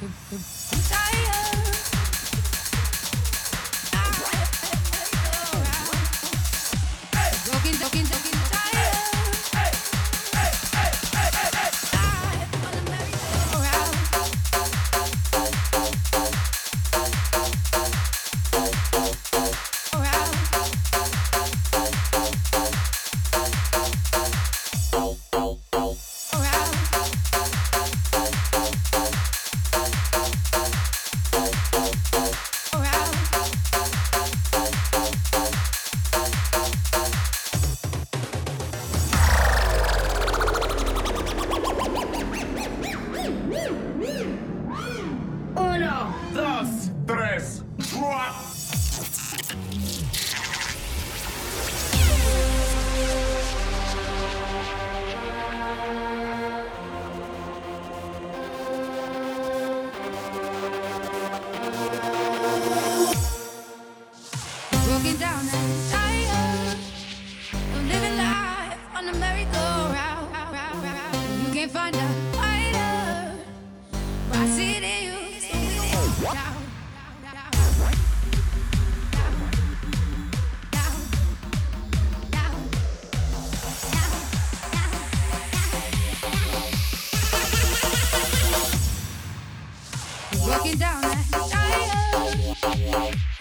I'm tired. Drop. Down tired living life on merry-go-round. You can't find out.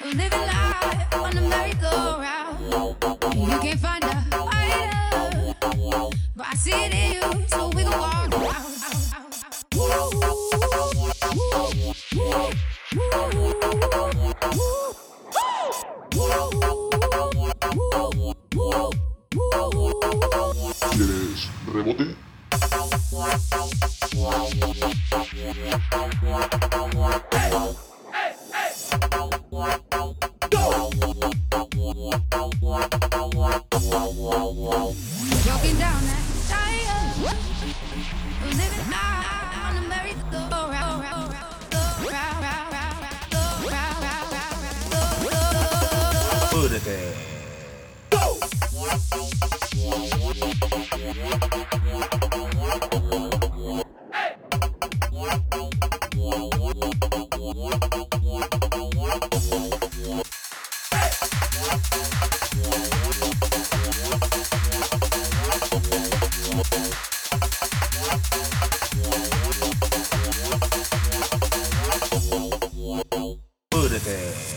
Living life find a I see it in you, so we rebote? Go! Buddha Day.